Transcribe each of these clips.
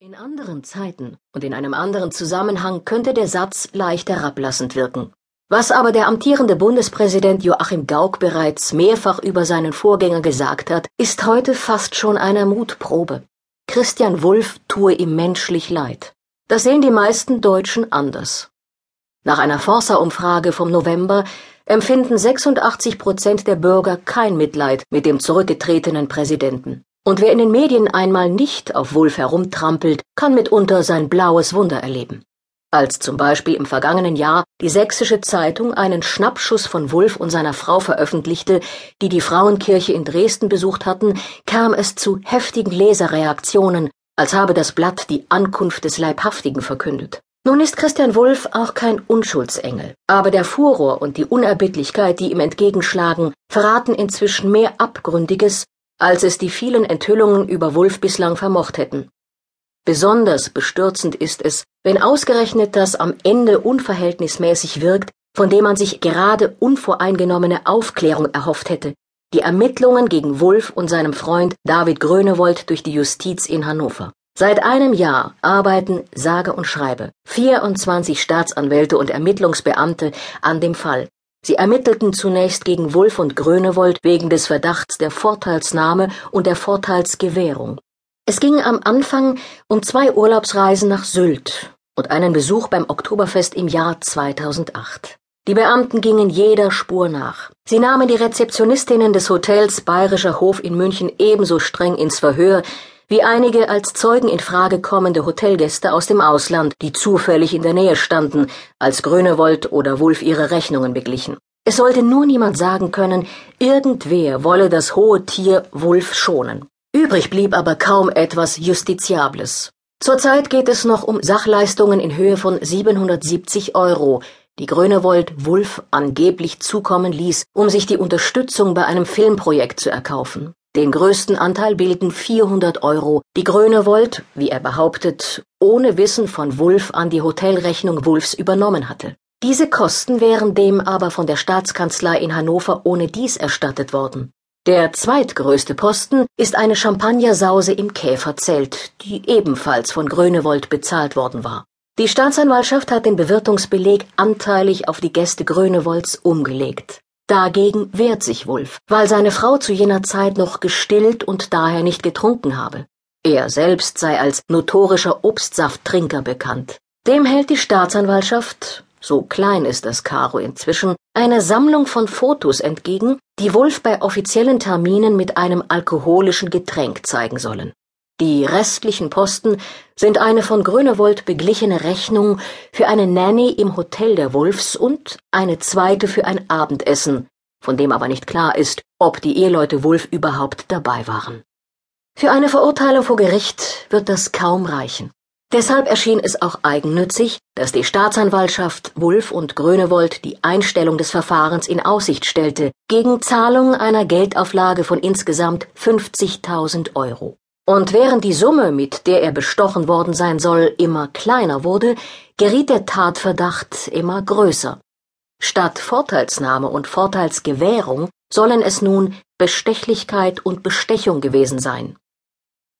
In anderen Zeiten und in einem anderen Zusammenhang könnte der Satz leicht herablassend wirken. Was aber der amtierende Bundespräsident Joachim Gauck bereits mehrfach über seinen Vorgänger gesagt hat, ist heute fast schon eine Mutprobe. Christian Wulff tue ihm menschlich leid. Das sehen die meisten Deutschen anders. Nach einer Forsa-Umfrage vom November empfinden 86 Prozent der Bürger kein Mitleid mit dem zurückgetretenen Präsidenten. Und wer in den Medien einmal nicht auf Wulf herumtrampelt, kann mitunter sein blaues Wunder erleben. Als zum Beispiel im vergangenen Jahr die Sächsische Zeitung einen Schnappschuss von Wulf und seiner Frau veröffentlichte, die die Frauenkirche in Dresden besucht hatten, kam es zu heftigen Leserreaktionen, als habe das Blatt die Ankunft des Leibhaftigen verkündet. Nun ist Christian Wulff auch kein Unschuldsengel, aber der Furor und die Unerbittlichkeit, die ihm entgegenschlagen, verraten inzwischen mehr Abgründiges, als es die vielen Enthüllungen über Wulff bislang vermocht hätten. Besonders bestürzend ist es, wenn ausgerechnet das am Ende unverhältnismäßig wirkt, von dem man sich gerade unvoreingenommene Aufklärung erhofft hätte, die Ermittlungen gegen Wulff und seinem Freund David Grönewold durch die Justiz in Hannover. Seit einem Jahr arbeiten, sage und schreibe, 24 Staatsanwälte und Ermittlungsbeamte an dem Fall, Sie ermittelten zunächst gegen Wulff und Grönewold wegen des Verdachts der Vorteilsnahme und der Vorteilsgewährung. Es ging am Anfang um zwei Urlaubsreisen nach Sylt und einen Besuch beim Oktoberfest im Jahr 2008. Die Beamten gingen jeder Spur nach. Sie nahmen die Rezeptionistinnen des Hotels Bayerischer Hof in München ebenso streng ins Verhör wie einige als Zeugen in Frage kommende Hotelgäste aus dem Ausland, die zufällig in der Nähe standen, als Grönewold oder Wulf ihre Rechnungen beglichen. Es sollte nur niemand sagen können, irgendwer wolle das hohe Tier Wulf schonen. Übrig blieb aber kaum etwas Justiziables. Zurzeit geht es noch um Sachleistungen in Höhe von 770 Euro, die Grönewold Wulf angeblich zukommen ließ, um sich die Unterstützung bei einem Filmprojekt zu erkaufen. Den größten Anteil bilden 400 Euro, die Grönewold, wie er behauptet, ohne Wissen von Wulff an die Hotelrechnung Wulffs übernommen hatte. Diese Kosten wären dem aber von der Staatskanzlei in Hannover ohne dies erstattet worden. Der zweitgrößte Posten ist eine Champagnersause im Käferzelt, die ebenfalls von Grönewold bezahlt worden war. Die Staatsanwaltschaft hat den Bewirtungsbeleg anteilig auf die Gäste Grönewolds umgelegt. Dagegen wehrt sich Wulf, weil seine Frau zu jener Zeit noch gestillt und daher nicht getrunken habe. Er selbst sei als notorischer Obstsafttrinker bekannt. Dem hält die Staatsanwaltschaft, so klein ist das Karo inzwischen, eine Sammlung von Fotos entgegen, die Wulf bei offiziellen Terminen mit einem alkoholischen Getränk zeigen sollen. Die restlichen Posten sind eine von Grönewold beglichene Rechnung für eine Nanny im Hotel der Wolfs und eine zweite für ein Abendessen, von dem aber nicht klar ist, ob die Eheleute Wulf überhaupt dabei waren. Für eine Verurteilung vor Gericht wird das kaum reichen. Deshalb erschien es auch eigennützig, dass die Staatsanwaltschaft Wulf und Grönewold die Einstellung des Verfahrens in Aussicht stellte, gegen Zahlung einer Geldauflage von insgesamt 50.000 Euro. Und während die Summe, mit der er bestochen worden sein soll, immer kleiner wurde, geriet der Tatverdacht immer größer. Statt Vorteilsnahme und Vorteilsgewährung sollen es nun Bestechlichkeit und Bestechung gewesen sein.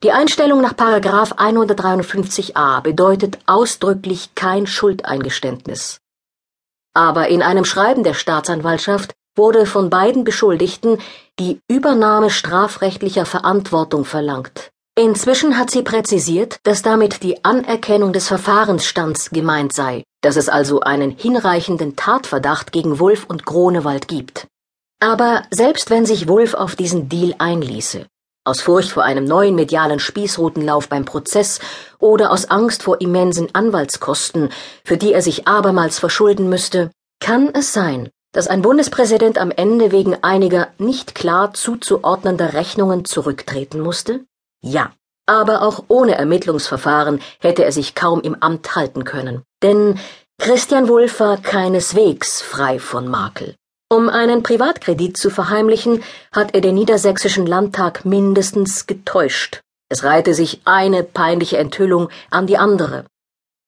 Die Einstellung nach 153a bedeutet ausdrücklich kein Schuldeingeständnis. Aber in einem Schreiben der Staatsanwaltschaft wurde von beiden Beschuldigten die Übernahme strafrechtlicher Verantwortung verlangt. Inzwischen hat sie präzisiert, dass damit die Anerkennung des Verfahrensstands gemeint sei, dass es also einen hinreichenden Tatverdacht gegen Wulff und Gronewald gibt. Aber selbst wenn sich Wulff auf diesen Deal einließe, aus Furcht vor einem neuen medialen Spießrutenlauf beim Prozess oder aus Angst vor immensen Anwaltskosten, für die er sich abermals verschulden müsste, kann es sein, dass ein Bundespräsident am Ende wegen einiger nicht klar zuzuordnender Rechnungen zurücktreten musste? Ja, aber auch ohne Ermittlungsverfahren hätte er sich kaum im Amt halten können. Denn Christian Wulff war keineswegs frei von Makel. Um einen Privatkredit zu verheimlichen, hat er den niedersächsischen Landtag mindestens getäuscht. Es reihte sich eine peinliche Enthüllung an die andere.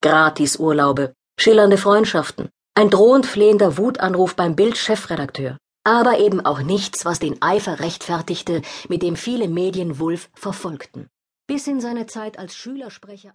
Gratisurlaube, schillernde Freundschaften, ein drohend flehender Wutanruf beim Bild-Chefredakteur aber eben auch nichts, was den Eifer rechtfertigte, mit dem viele Medien Wulff verfolgten. Bis in seine Zeit als Schülersprecher